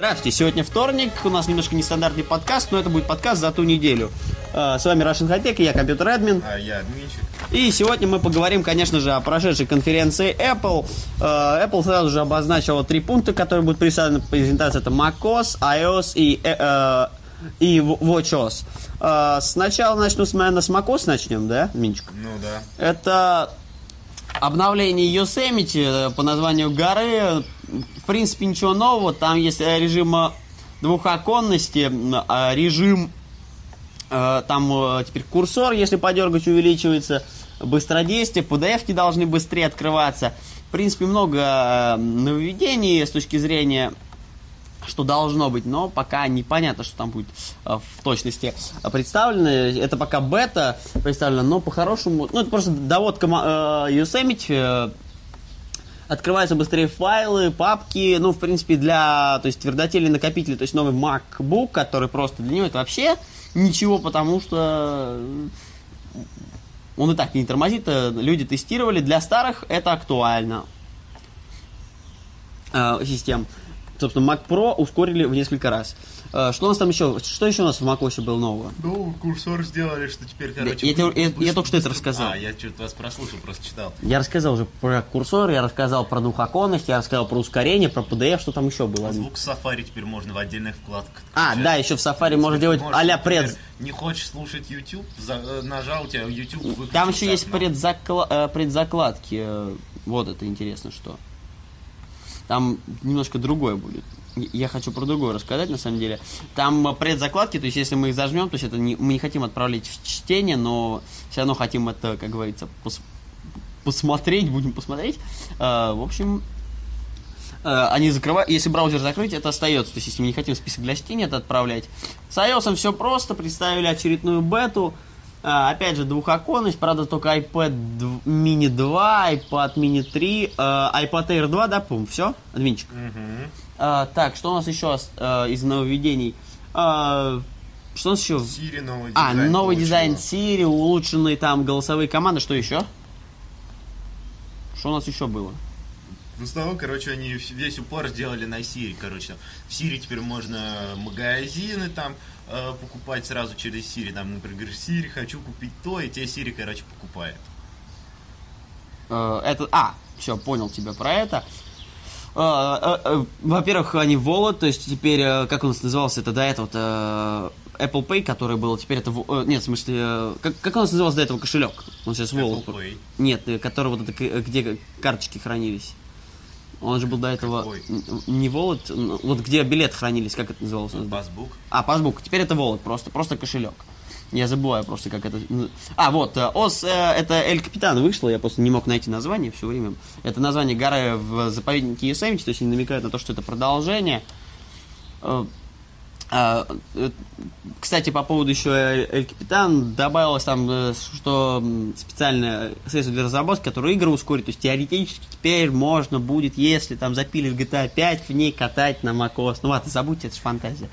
Здравствуйте, сегодня вторник, у нас немножко нестандартный подкаст, но это будет подкаст за ту неделю. А, С вами Russian High Tech, я компьютер-админ. А я админчик. И сегодня мы поговорим, конечно же, о прошедшей конференции Apple. А, Apple сразу же обозначила три пункта, которые будут представлены в презентации. Это macOS, iOS и, э, э, и WatchOS. А, Сначала начну с, наверное, с macOS начнем, да, Минчик? Ну да. Это обновление Yosemite э, по названию горы. В принципе, ничего нового. Там есть э, режим э, двухоконности, а режим э, там э, теперь курсор, если подергать, увеличивается, быстродействие, PDF-ки должны быстрее открываться. В принципе, много э, нововведений с точки зрения что должно быть, но пока непонятно, что там будет э, в точности представлено. Это пока бета представлено, но по-хорошему, ну это просто доводка э, Yosemite, э, открываются быстрее файлы, папки, ну, в принципе, для, то есть, твердотелей накопителей, то есть, новый MacBook, который просто для него это вообще ничего, потому что э, он и так не тормозит, э, люди тестировали, для старых это актуально э, систем. Собственно, Mac Pro ускорили в несколько раз. Что у нас там еще? Что еще у нас в macOS было нового? Ну, курсор сделали, что теперь, короче... я тебе- быстро- я- я только что это рассказал. А, я что-то вас прослушал, просто читал. Я рассказал уже про курсор, я рассказал про двухоконность, я рассказал про ускорение, про PDF, что там еще было. Звук Safari теперь можно в отдельных вкладках. А, да, еще в Safari можно делать а-ля пред... Не хочешь слушать YouTube, за- э, нажал, у тебя YouTube выключился Там еще есть предзакла- э, предзакладки. э, Вот это интересно что. Там немножко другое будет. Я хочу про другое рассказать, на самом деле. Там э, предзакладки, то есть если мы их зажмем, то есть это не, мы не хотим отправлять в чтение, но все равно хотим это, как говорится, пос- посмотреть, будем посмотреть. Э, в общем, э, они закрывают, если браузер закрыть, это остается. То есть, если мы не хотим список для чтения это отправлять. С iOS все просто, представили очередную бету. А, опять же, двухоконность, правда, только iPad mini 2, iPad mini 3, э, iPad Air 2, да, по все, админчик. А, так, что у нас еще э, из нововведений? А, что у нас еще? Siri новый А, дизайн новый получила. дизайн Siri, улучшенные там голосовые команды, что еще? Что у нас еще было? В основном, короче, они весь упор сделали на Siri, короче. В Siri теперь можно магазины там э, покупать сразу через Siri. Там, например, говоришь, Siri, хочу купить то, и тебе Siri, короче, покупает. Э, это, а, все, понял тебя про это. Э, Во-первых, они Wallet, то есть теперь, э, как он назывался, это до этого э, Apple Pay, который был, теперь это, э, нет, в смысле, как, как он назывался до этого кошелек? Он сейчас Wallet. Apple Pay. Нет, который вот это, где карточки хранились. Он же был до этого Какой? не Wallet, вот где билет хранились, как это называлось? у нас? Басбук. А, пасбук. Теперь это Wallet, просто, просто кошелек. Я забываю просто, как это... А, вот, э, ОС, э, это Эль Капитан вышло, я просто не мог найти название все время. Это название горы в заповеднике Yosemite, то есть они намекают на то, что это продолжение. Э, а, Кстати, по поводу еще Эль Капитан, добавилось там, что специальное средство для разработки, которое игры ускорит. То есть теоретически теперь можно будет, если там запилить GTA 5, в ней катать на macOS. Ну ладно, забудьте, это же фантазия.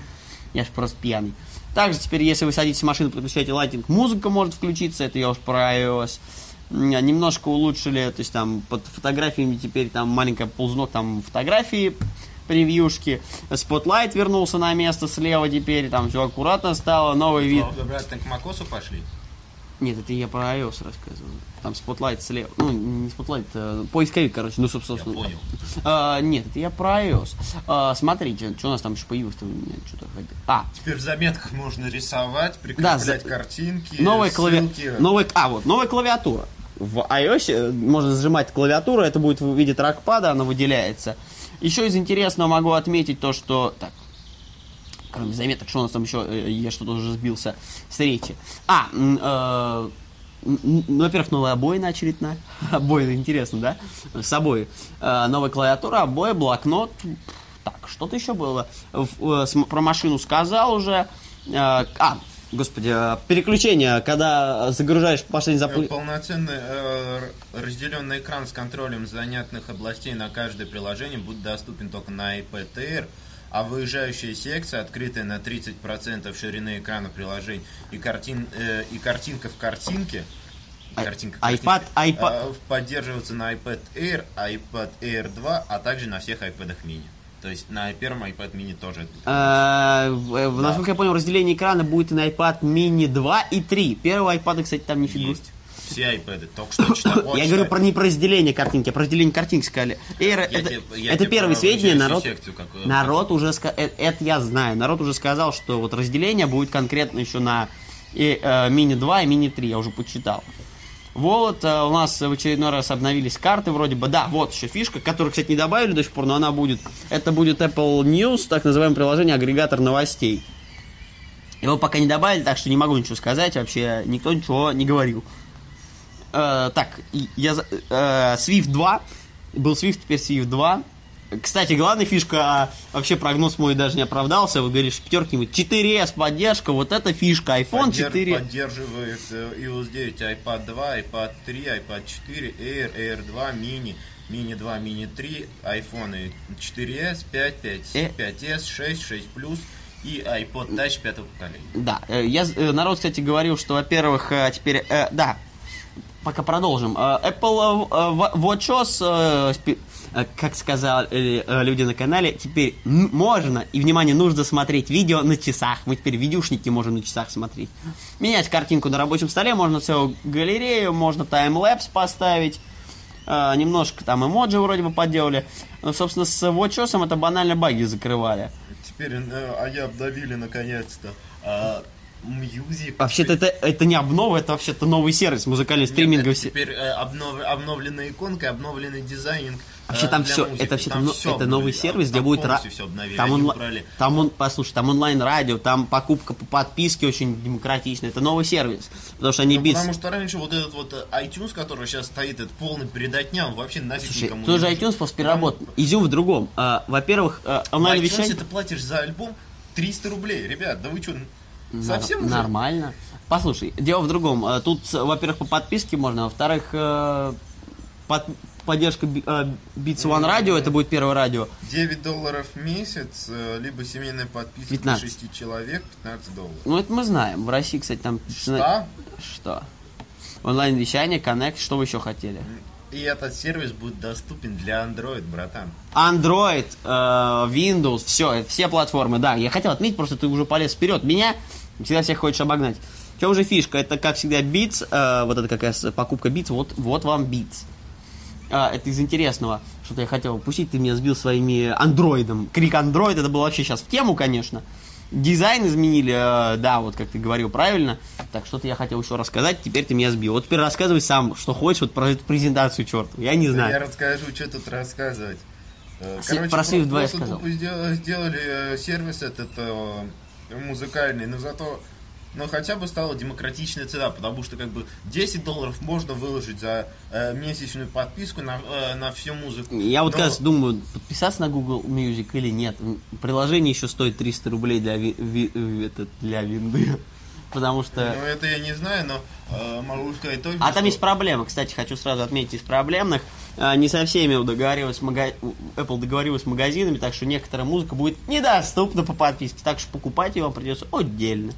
Я же просто пьяный. Также теперь, если вы садитесь в машину, подключаете лайтинг, музыка может включиться, это я уж про iOS. М, Немножко улучшили, то есть там под фотографиями теперь там маленькая ползунок, там фотографии, превьюшки. Spotlight вернулся на место слева теперь, там все аккуратно стало, новый вид. Обратно к Макосу пошли. Нет, это я про iOS рассказываю. Там Spotlight слева. Ну, не Spotlight, а поисковик, короче, ну, Я собственно. понял. А, нет, это я про iOS. А, смотрите, что у нас там еще появилось-то у меня что-то. А, Теперь в заметках можно рисовать, прикреплять за- картинки, новая клавиатура. Новая... А, вот, новая клавиатура. В iOS э, можно зажимать клавиатуру, это будет в виде трекпада, она выделяется. Еще из интересного могу отметить то, что... Так, кроме заметок, что у нас там еще, э, я что-то уже сбился с речи. А, э, ну, во-первых, новая обоина очередная. Обоина, интересно, да? С обои. Э, новая клавиатура, обои, блокнот. Так, что-то еще было. Э, про машину сказал уже. Э, а, Господи, переключение, когда загружаешь последний запуск... Полноценный разделенный экран с контролем занятных областей на каждое приложение будет доступен только на iPad Air, а выезжающая секция, открытая на 30% ширины экрана приложений и, картин, э, и картинка в картинке, А- картинка iPad- картинке, iPad- э, поддерживаться на iPad Air, iPad Air 2, а также на всех iPad mini. То есть на первом iPad mini тоже. А, э, Насколько я понял, разделение экрана будет и на iPad mini 2 и 3. Первого iPad, кстати, там не фигурирует. Все iPad, только что читал. Я говорю про не про разделение картинки, а про разделение картинки сказали. Это, тебе- это первые сведения, народ, народ уже ска- э, это я знаю, народ уже сказал, что вот разделение будет конкретно еще на и, э, мини 2 и мини 3, я уже почитал. Вот, э, у нас в очередной раз обновились карты вроде бы. Да, вот еще фишка, которую, кстати, не добавили до сих пор, но она будет. Это будет Apple News, так называемое приложение, агрегатор новостей. Его пока не добавили, так что не могу ничего сказать, вообще никто ничего не говорил. Э, так, я, э, Swift 2, был Swift, теперь Swift 2. Кстати, главная фишка, а, вообще прогноз мой даже не оправдался, вы говоришь, пятерки 4S поддержка, вот эта фишка, iPhone Поддерж- 4. Поддерживает э, iOS 9, iPad 2, iPad 3, iPad 4, Air, Air 2, Mini, Mini 2, Mini 3, iPhone 4S, 5, 5, Э. 5S, 6, 6 Plus и iPod Touch пятого поколения. Да, э, я, э, народ, кстати, говорил, что, во-первых, э, теперь, э, да, пока продолжим. Э, Apple э, Wa- WatchOS, э, как сказали люди на канале, теперь можно, и, внимание, нужно смотреть видео на часах. Мы теперь видюшники можем на часах смотреть. Менять картинку на рабочем столе, можно целую галерею, можно таймлэпс поставить. Немножко там эмоджи вроде бы подделали. Но, собственно, с WatchOS это банально баги закрывали. Теперь э, они обновили наконец-то а, Music. Вообще-то это, это не обнова, это вообще-то новый сервис музыкальный Нет, стриминговый. это теперь э, обнов- обновленная иконка, обновленный дизайнинг. Вообще э, там все, музыки. это вообще Там но- всё это новый сервис, там где будет ра- обновили. там, убрали там он, послушай, там онлайн радио, там покупка по подписке очень демократичная. Это новый сервис, потому что они Ну, бит. потому что раньше вот этот вот э, iTunes, который сейчас стоит, это полный передатня, он вообще нафиг Слушай, никому тоже не нужен. iTunes после переработан. Изюм в другом. А, во-первых, а, онлайн iTunes вещание. ты платишь за альбом 300 рублей. Ребят, да вы что, Нар- совсем уже? нормально. Послушай, дело в другом. А, Тут, во-первых, по подписке можно, во-вторых, э, под- поддержка э, Beats One Radio, это будет первое радио. 9 долларов в месяц, э, либо семейная подписка 15. для 6 человек, 15 долларов. Ну, это мы знаем. В России, кстати, там... Что? Что? Онлайн-вещание, Connect, что вы еще хотели? И этот сервис будет доступен для Android, братан. Android, э, Windows, все, все платформы, да. Я хотел отметить, просто ты уже полез вперед. Меня всегда всех хочешь обогнать. В чем же фишка? Это, как всегда, Beats, э, вот это какая покупка Beats, вот, вот вам Beats. А, это из интересного, что-то я хотел упустить, ты меня сбил своими андроидом. Крик андроид, это было вообще сейчас в тему, конечно. Дизайн изменили, э, да, вот как ты говорил правильно. Так, что-то я хотел еще рассказать, теперь ты меня сбил. Вот теперь рассказывай сам, что хочешь вот про эту презентацию, черт. Я не Да знаю. Я расскажу, что тут рассказывать. Э, Короче, про Swift 2 я сказал. сделали, сделали э, сервис этот музыкальный, но зато но хотя бы стала демократичная цена, потому что как бы 10 долларов можно выложить за э, месячную подписку на, э, на всю музыку. Я вот Но- как раз думаю, подписаться на Google Music или нет. Приложение еще стоит 300 рублей для, ви- ви- ви- это, для винды. Потому что... Ну, это я не знаю, но э, могу сказать точно, А там что- есть проблемы, кстати, хочу сразу отметить из проблемных. А, Не со всеми договорилась мага- Apple договорилась с магазинами, так что некоторая музыка будет недоступна по подписке, так что покупать ее вам придется отдельно.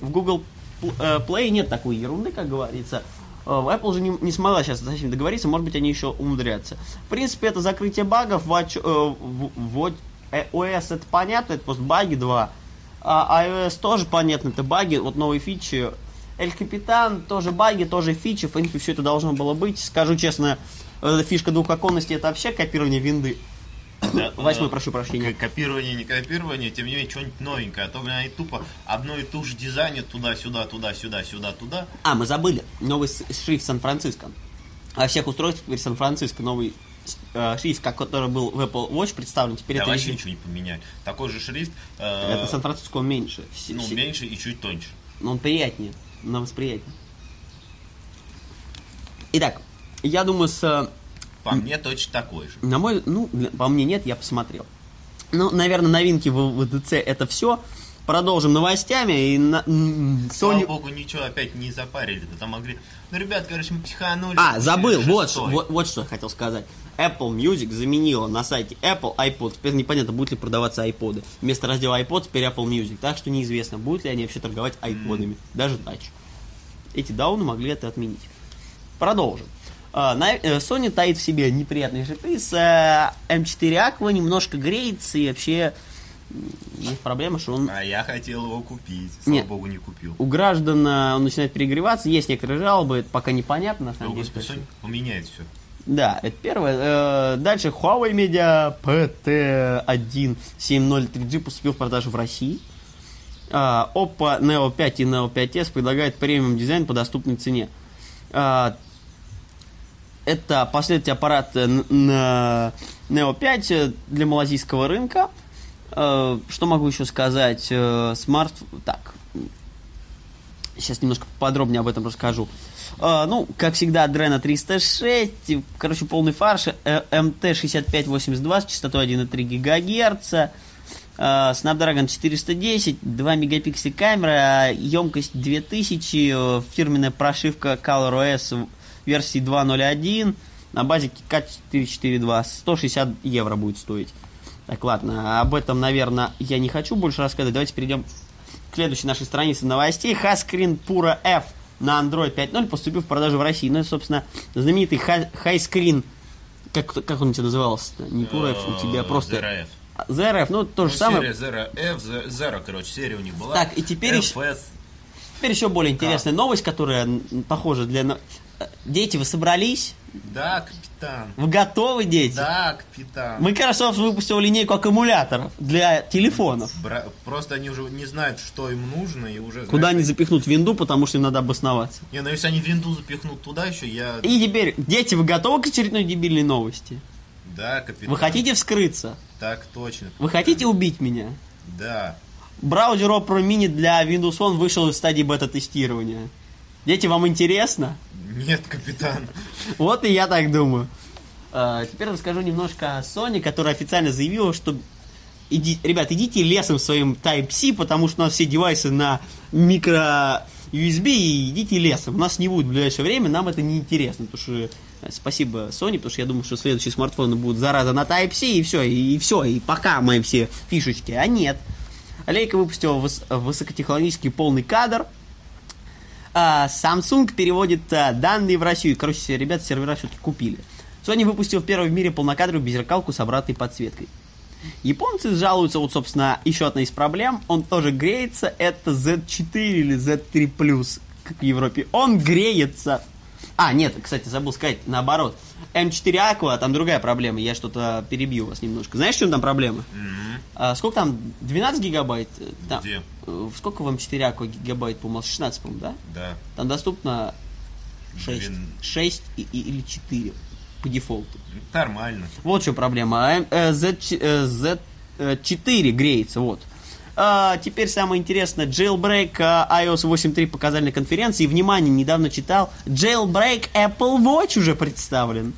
В Google э, Play нет такой ерунды, как говорится. Э, Apple же не, не смогла сейчас со всеми договориться, может быть, они еще умудрятся. В принципе, это закрытие багов, Watch, э, в- э, это понятно, это просто баги 2. А iOS тоже понятно, это баги, вот новые фичи. Эль Капитан, тоже баги, тоже фичи, в принципе, все это должно было быть. Скажу честно, фишка двухоконности, это вообще копирование винды. Да, Восьмой, прошу прощения. Копирование, не копирование, тем не менее, что-нибудь новенькое. А то, блин, они тупо одно и ту же дизайнят туда-сюда, туда-сюда, сюда-туда. А, мы забыли, новый шрифт Сан-Франциско. Во всех устройствах теперь Сан-Франциско новый э, шрифт, который был в Apple Watch представлен, теперь Да, это, вообще ничего не поменяли. Такой же шрифт, э, это Сан-Франциско меньше. Ну, все- меньше и чуть тоньше. Но он приятнее, на восприятие. Итак, я думаю, с По мне точно такой же. На мой, ну, по мне нет, я посмотрел. Ну, наверное, новинки в ВДЦ это все. продолжим новостями. И на, Слава Sony... богу, ничего опять не запарили. Да там могли... Ну, ребят, короче, мы психанули. А, забыл, вот, вот, вот что я хотел сказать. Apple Music заменила на сайте Apple iPod. Теперь непонятно, будут ли продаваться iPod. Вместо раздела iPod теперь Apple Music. Так что неизвестно, будут ли они вообще торговать iPod'ами. Даже Touch. Эти дауны могли это отменить. Продолжим. А, э, Sony таит в себе неприятный сюрприз. Э, M4 Aqua немножко греется и вообще есть проблема, что он А я хотел его купить. Слава Нет. богу, не купил. у граждан э, он начинает перегреваться, есть некоторые жалобы, это пока непонятно на О, самом деле. господи, Sony поменяет все. Да, это первое. Дальше Huawei Media PT1 703G поступил в продажу в России. Oppo Neo 5 и Neo 5s предлагают премиум дизайн по доступной цене. Это последний аппарат э, Neo 5 э, для малазийского рынка. Э, Что могу еще сказать? Смарт... Так, Сейчас немножко подробнее об этом расскажу. Ну, как всегда, Adreno 306, и, короче, полный фарш, э, MT6582 с частотой 1,3 ГГц, Snapdragon 410, 2 мегапикселя камера, емкость 2000, э, фирменная прошивка ColorOS версии 2.0.1, на базе K442, 160 евро будет стоить. Так, ладно, об этом, наверное, я не хочу больше рассказывать. Давайте перейдем к следующей нашей странице новостей. Hascreen Pura F на Android 5.0 поступил в продажу в России. Ну, и, собственно, знаменитый Highscreen, как, как он у тебя назывался? Не Pura F, у тебя просто... Zero F. Ну, то Ну, же самое. Zero F, Ze- Zero, короче, серия у них была. Так, и теперь FS. Теперь еще более интересная новость, которая похожа для... Дети, вы собрались? Да, капитан. Вы готовы, дети? Да, капитан. Microsoft выпустил линейку аккумуляторов для телефонов. Бра- Просто они уже не знают, что им нужно, и уже... Куда они знаешь, запихнут винду, потому что им надо обосноваться. Не, ну если они винду запихнут туда еще, я... И теперь, дети, вы готовы к очередной дебильной новости? Да, капитан. Вы хотите вскрыться? Так точно. Вы хотите убить меня? Да. Браузер Opera Mini для Windows Phone вышел из стадии бета-тестирования. Дети, вам интересно? Нет, капитан. Вот и я так думаю. А, теперь расскажу немножко о Sony, которая официально заявила, что иди, ребят, идите лесом своим Type-C, потому что у нас все девайсы на микро USB, и идите лесом. У нас не будет в ближайшее время, нам это не интересно, потому что э, спасибо Sony, потому что я думаю, что следующие смартфоны будут зараза на Type-C, и все, и, все, и пока мои все фишечки. А нет. Лейка выпустила выс- высокотехнологический полный кадр, Samsung переводит а, данные в Россию. Короче, ребята сервера все-таки купили. Sony выпустил первый в мире полнокадровую беззеркалку с обратной подсветкой. Японцы жалуются, вот, собственно, еще одна из проблем. Он тоже греется. Это Z4 или Z3+, как в Европе. Он греется. А, нет, кстати, забыл сказать, наоборот. M4 Aqua, там другая проблема. Я что-то перебью вас немножко. Знаешь, в чем там проблема? М, А, сколько там? 12 гигабайт? Э, Там, Где? э, Сколько в M4 Aqua гигабайт, по-моему? 16, по-моему, да? Да. Там доступно 6, Блин. 6 и- и- или 4 по дефолту. Нормально. Вот что проблема. А, э, Z, э, Z4 греется, вот. А, теперь самое интересное. Jailbreak а, iOS 8.3 показали на конференции. И, внимание, недавно читал. Jailbreak Apple Watch уже представлен.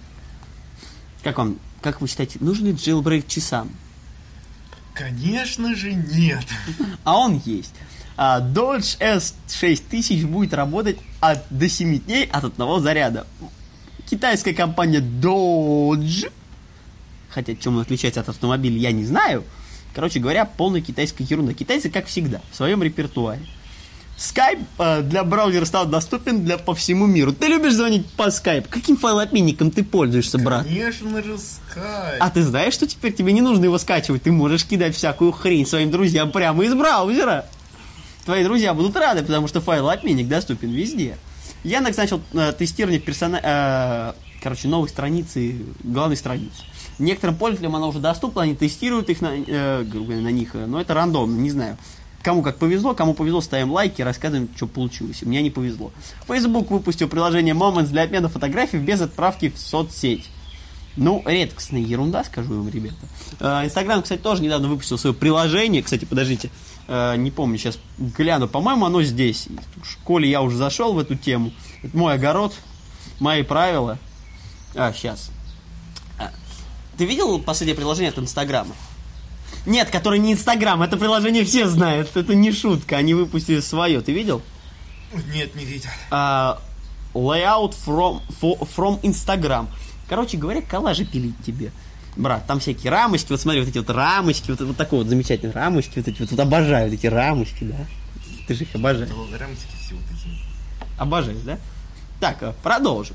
Как вам, как вы считаете, нужен ли jailbreak часам? Конечно же нет. А он есть. А, Dodge S6000 будет работать от, до 7 дней от одного заряда. Китайская компания Dodge, хотя чем он отличается от автомобиля, я не знаю. Короче говоря, полная китайская ерунда. Китайцы, как всегда, в своем репертуаре. Skype э, для браузера стал доступен для, по всему миру. Ты любишь звонить по Skype? Каким файлообменником ты пользуешься, брат? Конечно же Skype. А ты знаешь, что теперь тебе не нужно его скачивать? Ты можешь кидать всякую хрень своим друзьям прямо из браузера. Твои друзья будут рады, потому что файлообменник доступен везде. Яндекс начал э, тестирование персона... э, короче, новой страницы, главной страницы. Некоторым пользователям она уже доступна, они тестируют их на, э, на них, э, но это рандомно, не знаю. Кому как повезло, кому повезло, ставим лайки, рассказываем, что получилось. Мне не повезло. Facebook выпустил приложение Moments для обмена фотографий без отправки в соцсеть. Ну, редкостная ерунда, скажу вам, ребята. Э, Инстаграм, кстати, тоже недавно выпустил свое приложение. Кстати, подождите, э, не помню, сейчас гляну. По-моему, оно здесь. В школе я уже зашел в эту тему. Это мой огород, мои правила. А, сейчас. Ты видел последнее приложение от Инстаграма? Нет, который не Инстаграм, это приложение все знают, это не шутка, они выпустили свое, ты видел? Нет, не видел. А, layout from, from Instagram. Короче говоря, коллажи пилить тебе. Брат, там всякие рамочки, вот смотри, вот эти вот рамочки, вот, вот такой вот замечательные рамочки, вот эти вот, вот обожаю вот эти рамочки, да? Ты же их обожаешь. Рамочки все вот эти. Обожаешь, да? Так, э, продолжим.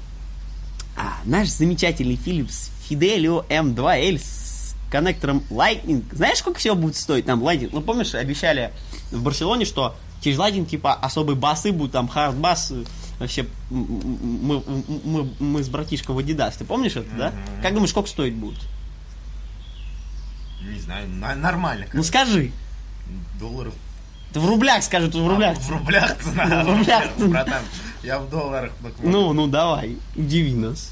А, наш замечательный Philips Fidelio M2L с коннектором Lightning. Знаешь, сколько всего будет стоить там Lightning? Ну, помнишь, обещали в Барселоне, что через Lightning, типа, особые басы будут, там, хард-бас, э, вообще, мы, мы, мы с братишкой в Adidas. Ты помнишь это, да? Как думаешь, сколько стоить будет? Не знаю, на- нормально. Ну, короче. скажи. Долларов. Ты в рублях скажи, тут в рублях. А, в рублях цена. В рублях. Братан, я в долларах. Ну, ну, давай, удиви нас.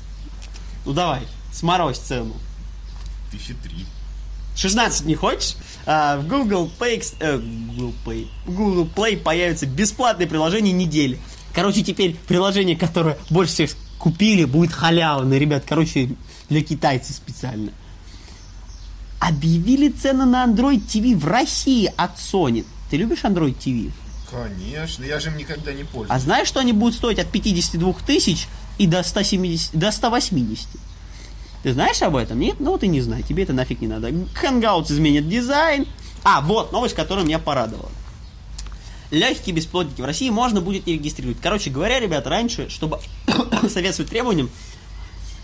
Ну, давай, сморозь цену. Тысячи три. 16 не хочешь? А, в Google Play, э, Google Play, Google Play появится бесплатное приложение недели. Короче, теперь приложение, которое больше всех купили, будет халявное, ребят. Короче, для китайцев специально. Объявили цены на Android TV в России от Sony. Ты любишь Android TV? Конечно, я же им никогда не А пользуюсь. знаешь, что они будут стоить от 52 тысяч и до, 170, до 180? Ты знаешь об этом? Нет? Ну вот и не знаю, тебе это нафиг не надо. Hangouts изменит дизайн. А, вот, новость, которая меня порадовала. Легкие бесплотники в России можно будет не регистрировать. Короче говоря, ребят, раньше, чтобы соответствовать требованиям,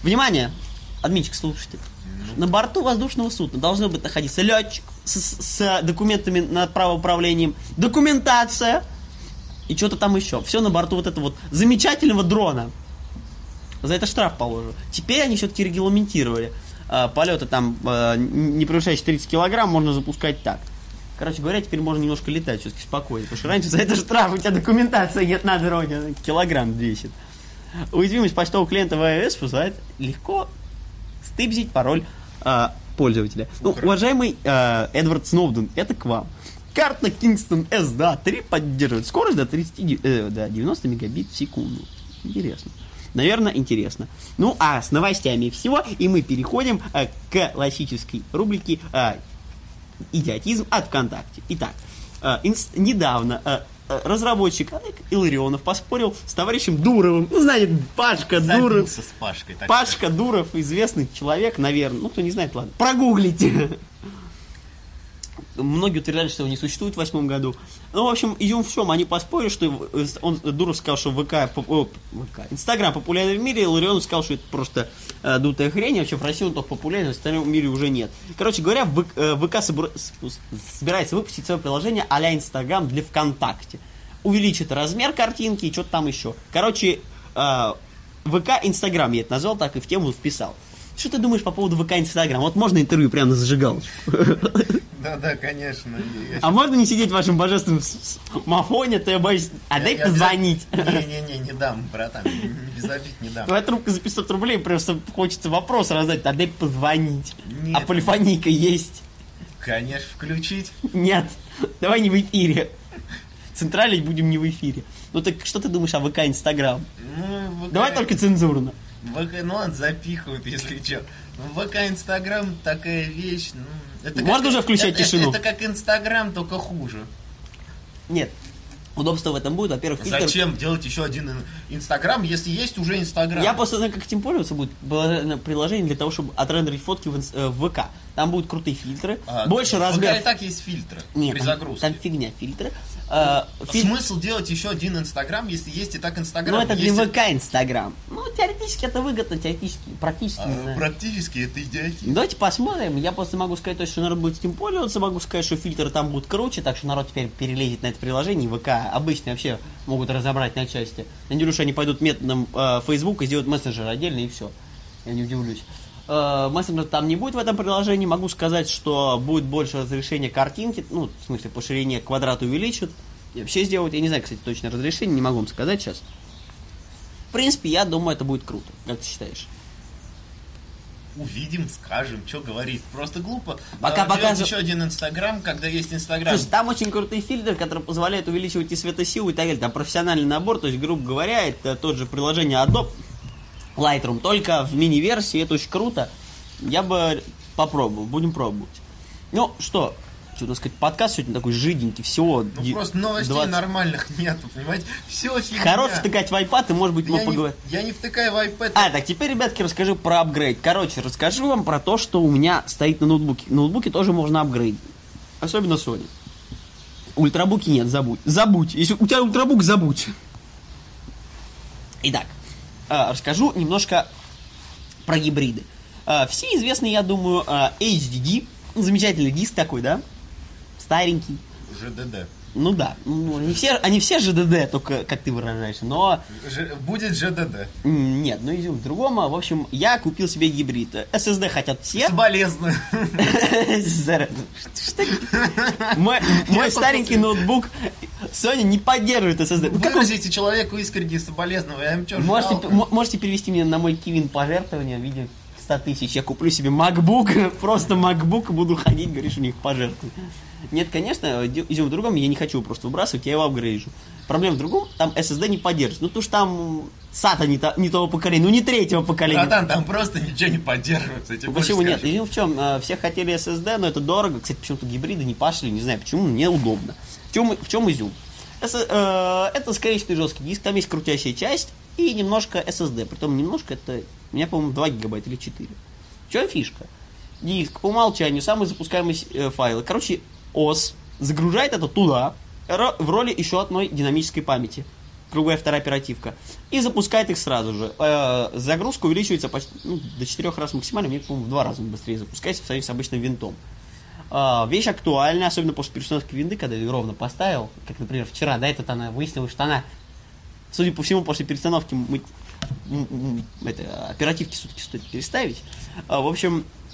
внимание, админчик, слушайте. На борту воздушного судна должны быть находиться летчик с, с- документами на право управлением, документация и что-то там еще. Все на борту вот этого вот замечательного дрона. За это штраф положу. Теперь они все-таки регламентировали. А, полеты там а, не превышающие 30 килограмм можно запускать так. Короче говоря, теперь можно немножко летать все-таки спокойно. Потому что раньше за это штраф, у тебя документация нет на она килограмм весит. Уязвимость почтового клиента в iOS позволяет легко стыбзить пароль а, пользователя. Ну, уважаемый а, Эдвард Сноуден, это к вам. Карта Kingston S2 поддерживает скорость до, 30, ди- э, до 90 мегабит в секунду. Интересно. Наверное, интересно. Ну, а с новостями всего, и мы переходим а, к классической рубрике а, идиотизм от ВКонтакте. Итак, э, инс- недавно э, э, разработчик Илларионов поспорил с товарищем Дуровым. Ну, знаете, Пашка Дуров. Забился с Пашкой. так Пашка Дуров, известный человек, наверное. Ну, кто не знает, ладно. Прогуглите. Многие утверждали, что его не существует в восьмом году. Ну, в общем, идем в чем? Они поспорили, что э, он, Дуров сказал, что ВК, о, ВК, Инстаграм популярен в мире, и Ларионов сказал, что это просто э, дутая хрень, вообще в России он только популярен, в остальном мире уже нет. Короче говоря, в- э, ВК собра- собирается выпустить свое приложение а-ля Инстаграм для ВКонтакте. Увеличит размер картинки и что-то там еще. Короче, э, ВК Инстаграм я это назвал, так и в тему вписал. Что ты думаешь по поводу ВК Инстаграм? Вот можно интервью прямо на зажигалочку? Да, да, конечно. А можно не сидеть в вашем божественном мафоне, то я боюсь... А дай позвонить. Не-не-не, не дам, братан. Без обид не дам. Твоя трубка за 500 рублей, просто хочется вопрос раздать, а дай позвонить. А полифоника есть? Конечно, включить. Нет. Давай не в эфире. Централить будем не в эфире. Ну так что ты думаешь о ВК Инстаграм? Ну, ВК Давай только цензурно. ВК, ну он запихивает, если что. Ну, ВК, Инстаграм такая вещь. Ну, это Можно уже включать это- тишину? Это, как Инстаграм, только хуже. Нет. Удобство в этом будет, во-первых, фильтр... Зачем делать еще один ин- Инстаграм, если есть уже Инстаграм? Я просто знаю, как этим пользоваться будет приложение- приложение для того, чтобы отрендерить фотки в, инс- э, в ВК. Там будут крутые фильтры, А, больше в размеров. И так есть фильтры Нет, при там, загрузке. там фигня, фильтры. Э, филь- Смысл делать еще один Инстаграм, если есть и так Инстаграм? Ну, это для ВК Инстаграм. Ну, теоретически это выгодно, теоретически, практически, не А, практически это идиотизм. Давайте посмотрим. Я просто могу сказать, то, что народ будет этим пользоваться, могу сказать, что фильтры там будут круче, так что народ теперь перелезет на это приложение. и ВК обычно вообще могут разобрать на части. Я не говорю, что они пойдут методом э, Facebook и сделают мессенджер отдельно, и все. Я не удивлюсь. Э, мессенджер там не будет в этом приложении. Могу сказать, что будет больше разрешения картинки. Ну, в смысле, по ширине квадрат увеличат. И вообще сделают. Я не знаю, кстати, точное разрешение, не могу вам сказать сейчас. В принципе, я думаю, это будет круто. Как ты считаешь? Увидим, скажем, что говорить. Просто глупо. Пока а, делать показыв- еще один Инстаграм, когда есть Инстаграм. Слушай, там очень крутые фильтры, которые позволяют увеличивать и светосилу и так далее. Там профессиональный набор, то есть, грубо говоря, это тот же приложение Adobe Lightroom, только в мини-версии, это очень круто. Я бы попробовал, будем пробовать. Ну что, Что нас сказать, подкаст сегодня такой жиденький, всего. Ну де- просто новостей 20. нормальных нету, понимаете? Все фигня. Хорош втыкать в iPad, и, может быть, мы поговорим. я не втыкаю в iPad. А, так теперь, ребятки, расскажу про апгрейд. Короче, расскажу вам про то, что у меня стоит на ноутбуке. Ноутбуки тоже можно апгрейдить. Особенно Sony. Ультрабуки нет, забудь. Забудь. Если у тебя ультрабук, забудь. Итак, расскажу немножко про гибриды. А, Все известны, я думаю, а, HDD. Замечательный диск такой, да? Старенький. ЖДД. Ну да, ну, они все, они все ЖДД, только как ты выражаешься, но Ж- будет ЖДД. Нет, ну идем к другому. В общем, я купил себе гибрид. SSD хотят все. Зараза. Что- Мой старенький ноутбук Sony не поддерживает SSD. Ну, Выразите человеку искренне соболезную. Я им что, Можете, перевести мне на мой Кивин пожертвование в виде 100 тысяч. Я куплю себе MacBook, просто MacBook, буду ходить, говоришь, у них пожертвуй. Нет, конечно, идем в другом, я не хочу просто выбрасывать, я его апгрейжу. Проблема в другом, там SSD не поддерживает. Ну, потому что там SATA не, то- не того поколения, ну, не третьего поколения. Братан, там просто ничего не поддерживается. я Ну, Почему нет? Изюм в чем? Э, Все хотели SSD, но это дорого. Кстати, почему-то гибриды не пошли, не знаю почему, неудобно. В чем, в чем изюм? С- э, это скорейший жесткий диск, там есть крутящая часть и немножко SSD. Притом немножко это, у меня, по-моему, 2 гигабайта или 4. В чем фишка? Диск по умолчанию, самый запускаемый э, файлы. Короче, ОС загружает это туда, в роли еще одной динамической памяти. Круглая вторая оперативка. И запускает их сразу же. Э, загрузка увеличивается почти ну, до 4 раз максимально. Мне, по-моему, в два раза быстрее запускается по сравнению с обычным винтом. А, вещь актуальная, особенно после перестановки винды, когда ее ровно поставил. Как, например, вчера, да, этот она выяснилось, что она, судя по всему, после перестановки мы- это, оперативки все-таки стоит переставить. А, в общем, э,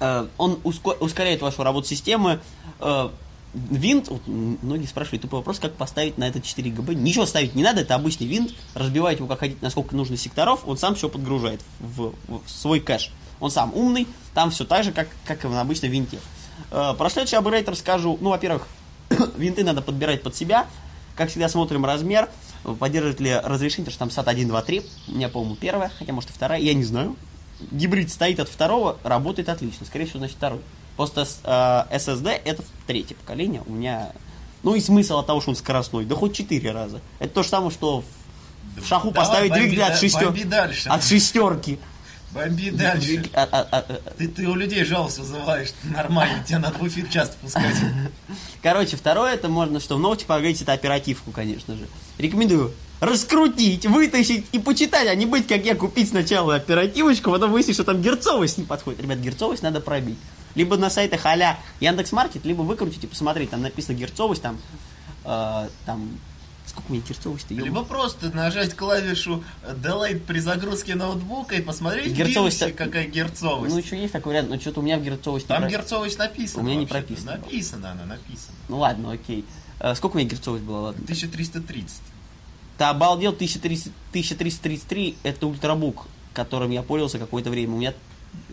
он уско- ускоряет вашу работу системы. Э, Винт, вот, многие спрашивают тупой вопрос, как поставить на это 4 ГБ. Ничего ставить не надо, это обычный винт. Разбиваете его как хотите, насколько нужно секторов, он сам все подгружает в, в свой кэш. Он сам умный, там все так же, как, как и на обычном винте. Э, Про следующий апгрейд расскажу. Ну, во-первых, винты надо подбирать под себя. Как всегда, смотрим размер, э, поддерживает ли разрешение, потому что там SAT 1, 2, 3. У меня, по-моему, первая, хотя, может, и вторая, я не знаю. Гибрид стоит от второго, работает отлично. Скорее всего, значит, второй. Просто э, SSD это третье поколение. У меня... Ну и смысл от того, что он скоростной. Да хоть четыре раза. Это то же самое, что в, в шаху Давай, поставить бомби двигатель от, шестер- бомби дальше. от шестерки. Бомби дальше. Двиг- а- а- а- а- Ты, ты у людей жалость вызываешь. Нормально, тебе надо в эфир часто пускать. Короче, второе, это можно, что в ноуте погреть, это оперативку, конечно же. Рекомендую раскрутить, вытащить и почитать, а не быть, как я, купить сначала оперативочку, потом выяснить, что там герцовость не подходит. Ребят, герцовость надо пробить. Либо на сайтах а-ля Яндекс.Маркет, либо выкрутить и посмотреть, там написано герцовость, там, э, там, сколько у меня герцовость-то, Либо просто нажать клавишу Delete при загрузке ноутбука и посмотреть Герцовость- Linux, какая герцовость. Ну, еще есть такой вариант, но что-то у меня в герцовости... Там про- герцовость написана. У меня не прописано. Написано она, написано. Ну, ладно, окей. Э, сколько у меня герцовость была, ладно? 1330. Ты обалдел, 1300 1333 это ультрабук, которым я пользовался какое-то время. У меня,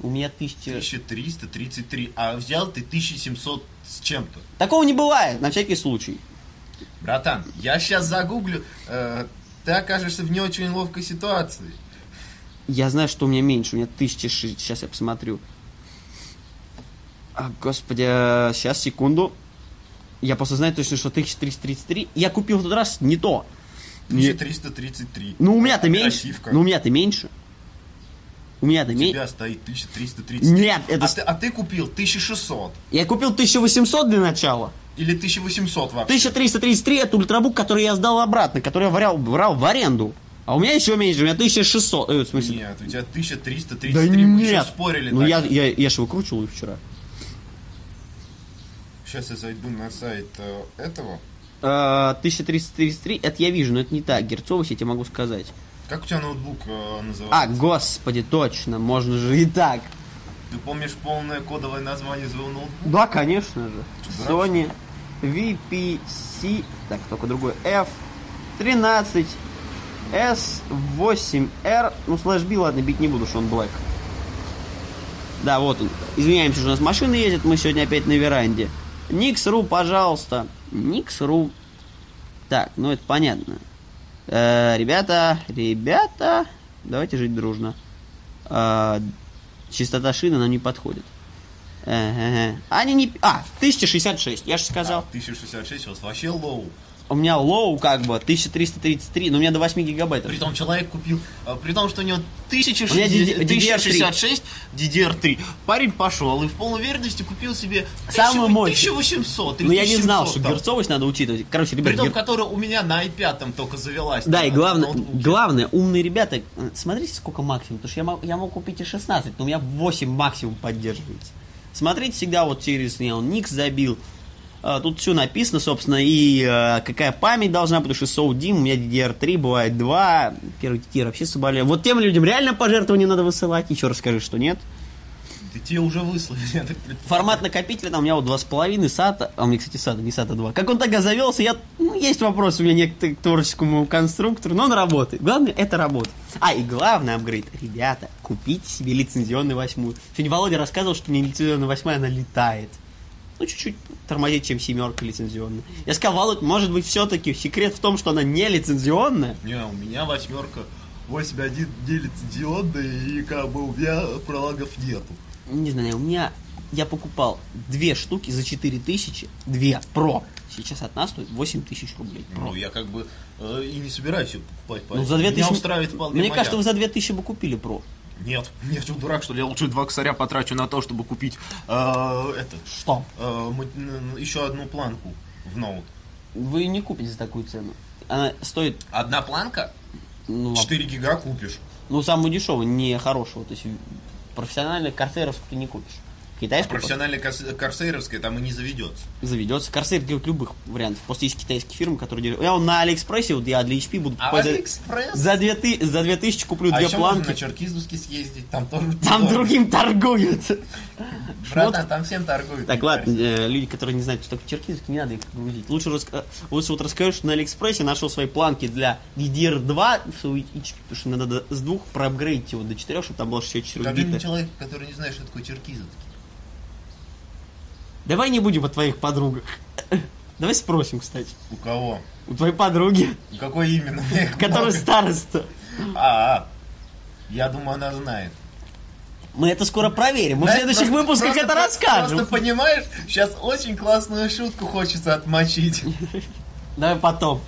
у меня 1000... 1333. А взял ты 1700 с чем-то. Такого не бывает, на всякий случай. Братан, я сейчас загуглю. э, ты окажешься в не очень ловкой ситуации. Я знаю, что у меня меньше, у меня 1006. Сейчас я посмотрю. А, господи, сейчас, секунду. Я просто знаю точно, что 1333. Я купил в тот раз не то. Не- 1333. Ну, у меня-то меньше. Ну, у меня-то меньше. У меня-то У меньше. тебя стоит 1330. Нет, это... А ты, а ты купил 1600. Я купил 1800 для начала. Или 1800 вообще. 1333 это ультрабук, который я сдал обратно, который я врял, брал в аренду. А у меня еще меньше, у меня 1600. Э, в смысле? Нет, у тебя 1333. да Мы еще нет. спорили. Ну я, я, я же выкручивал их вчера. Сейчас я зайду на сайт э, этого. Э, 1333, это я вижу, но это не так. Герцовость я тебе могу сказать. Как у тебя ноутбук э, А, называется? господи, точно, можно же и так. Ты помнишь полное кодовое название своего ноутбука? Да, конечно же. Дурак, Sony VPC, так, только другой, F13 S8R, ну, слэш B, ладно, бить не буду, что он black. Да, вот он. Извиняемся, что у нас машина ездит, мы сегодня опять на веранде. Nix.ru, пожалуйста. Nix.ru. Так, ну это понятно. Э, ребята, ребята, давайте жить дружно. Э, частота шины нам не подходит. Ага. Они не... А, 1066, я же сказал. 1066 у вас вообще low. У меня low как бы 1333, но у меня до 8 гигабайтов. Притом человек купил, а, при том, что у него У меня 1060 DDR3. 1066 DDR3. Парень пошел и в полной уверенности купил себе 1000 мощную. 1800 или Но я не знал, 1700 что там. герцовость надо учитывать. Короче, ребят, Притом, гер- которая у меня на i5 только завелась. Да, и главное, главное, умные ребята, э, смотрите, сколько максимум, потому что я мог, я мог купить и 16, но у меня 8 максимум поддерживается. Смотрите всегда вот через, я он Никс забил, тут все написано, собственно, и э, какая память должна потому что SODIMM, у меня DDR3, бывает 2, первый DDR вообще соболел. Вот тем людям реально пожертвования надо высылать, еще расскажи, что нет. Да тебе уже выслали. Формат накопителя там у меня вот 2,5 SATA, а у меня, кстати, SATA, не SATA 2. Как он тогда завелся, я, ну, есть вопрос у меня некоторые к творческому конструктору, но он работает. Главное, это работа. А, и главный апгрейд. Ребята, купите себе лицензионную восьмую. Сегодня Володя рассказывал, что не лицензионная восьмая, она летает. Ну, чуть-чуть тормозит, чем семерка лицензионная. Я сказал, Володь, может быть, все-таки секрет в том, что она не лицензионная? Не, у меня восьмерка 8.1 делится диодной, и как бы у меня пролагов нету. Не знаю, у меня... Я покупал две штуки за 4 тысячи, две, про. Сейчас одна стоит 8 тысяч рублей. Про. Ну, я как бы э, и не собираюсь ее покупать. Ну, за 2000... Меня устраивает вполне Мне моя. кажется, вы за 2000 бы купили про. Нет, нет, ты дурак, что ли? Я лучше два косаря потрачу на то, чтобы купить э, это, Что? э, еще одну планку в ноут. Вы не купите за такую цену. Она стоит, Одна планка? ну, 4 гига купишь. ну самую дешевую, не хорошего. То есть профессиональных Corsair ов ты не купишь. Китайскую Профессиональная корс- Corsair овская там и не заведется. заведется. Corsair делает любых вариантов. Просто есть китайские фирмы, которые делают. Я на Алиэкспрессе, вот я для HP буду А покупать за- Алиэкспресс? за, 2000, за 2000 куплю а две еще можно планки. на Черкизовский съездить, там тоже... Там другим торгуют. Братан, там всем торгуют. Так, ладно, э, люди, которые не знают, что такое черкизовский, не надо их грузить. Лучше, лучше вот расскажу, что на Алиэкспрессе нашел свои планки для DDR2, в свою яички, потому что надо до- с двух проапгрейдить его до четырех, чтобы там было 64 Скажи мне бита. человек, который не знает, что такое черкизовский. Давай не будем о твоих подругах. Давай спросим, кстати. У кого? У твоей подруги, У какой именно? Которая староста. А, а. Я думаю, она знает. Мы это скоро проверим. Мы в Знаешь, следующих просто- выпусках просто- это расскажем. Просто понимаешь, сейчас очень классную шутку хочется отмочить. Давай потом.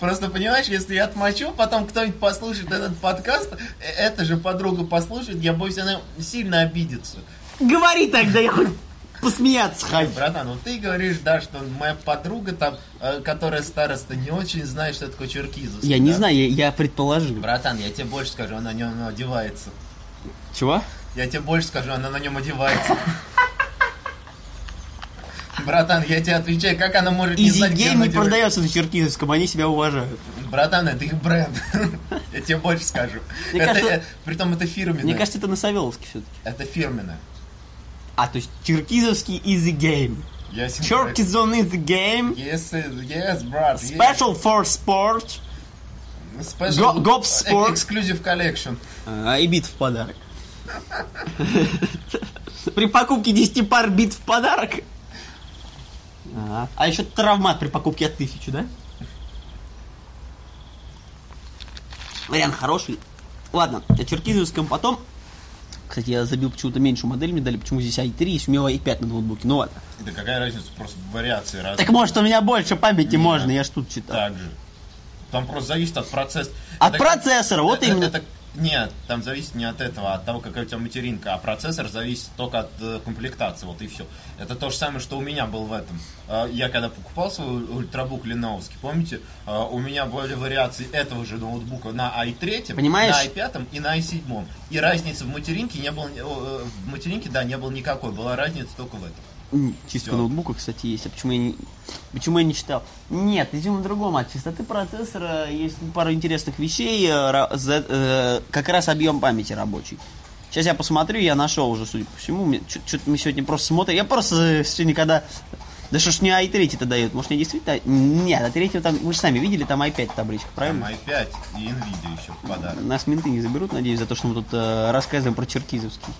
Просто понимаешь, если я отмочу, потом кто-нибудь послушает этот подкаст, э, эта же подруга послушает, я боюсь, она сильно обидится. Говори тогда, я хоть посмеяться хочу. Братан, вот ты говоришь, да, что моя подруга там, э, которая староста, не очень знает, что такое черкизовский. Я не да? знаю, я, я предположил. Братан, я тебе больше скажу, она на нем одевается. Чего? Я тебе больше скажу, она на нем одевается. Братан, я тебе отвечаю, как она может не Изи знать, Гейм не продается на черкизовском, они себя уважают. Братан, это их бренд. Я тебе больше скажу. Мне Это, кажется- э, Притом это фирменное. Мне кажется, это на Савеловске все-таки. Это фирменное. А, то есть черкизовский easy game. Ясен, Черкизон is the game. Yes, yes, брат. yes. Special for sport. Special Go- Sport. Exclusive collection. А, и бит в подарок. При покупке 10 пар бит в подарок. А, а еще травмат при покупке от 1000, да? Вариант хороший. Ладно, о черкизовском потом. Кстати, я забил почему-то меньшую модель, мне дали почему здесь i3, есть у меня i5 на ноутбуке. Ну ладно. Да какая разница, просто вариации разные. Так может у меня больше памяти Нет. можно, я ж тут читал. Так же. Там просто зависит от процесса. От Это- процессора, вот это- именно. это- нет, там зависит не от этого, а от того, какая у тебя материнка, а процессор зависит только от э, комплектации, вот и все. Это то же самое, что у меня был в этом. Э, я когда покупал свой ультрабук леновский, помните, э, у меня были вариации этого же ноутбука на i3, Понимаешь? на i5 и на i7. И разницы в материнке не было, э, в материнке, да, не было никакой, была разница только в этом. Чистка Всё. ноутбука, кстати, есть. А почему я не, почему я не читал? Нет, идем на другом. От чистоты процессора есть пара интересных вещей. э, э, как раз объем памяти рабочий. Сейчас я посмотрю, я нашел уже, судя по всему. Что-то мы сегодня просто смотрим. Я просто э, сегодня, когда... Да что ж не i3-то дает? Может, мне действительно... Нет, а третьего там... Вы же сами видели, там i5 табличка, Там правильно? i5 и Nvidia еще в подарок. Нас менты не заберут, надеюсь, за то, что мы тут э, рассказываем про черкизовский.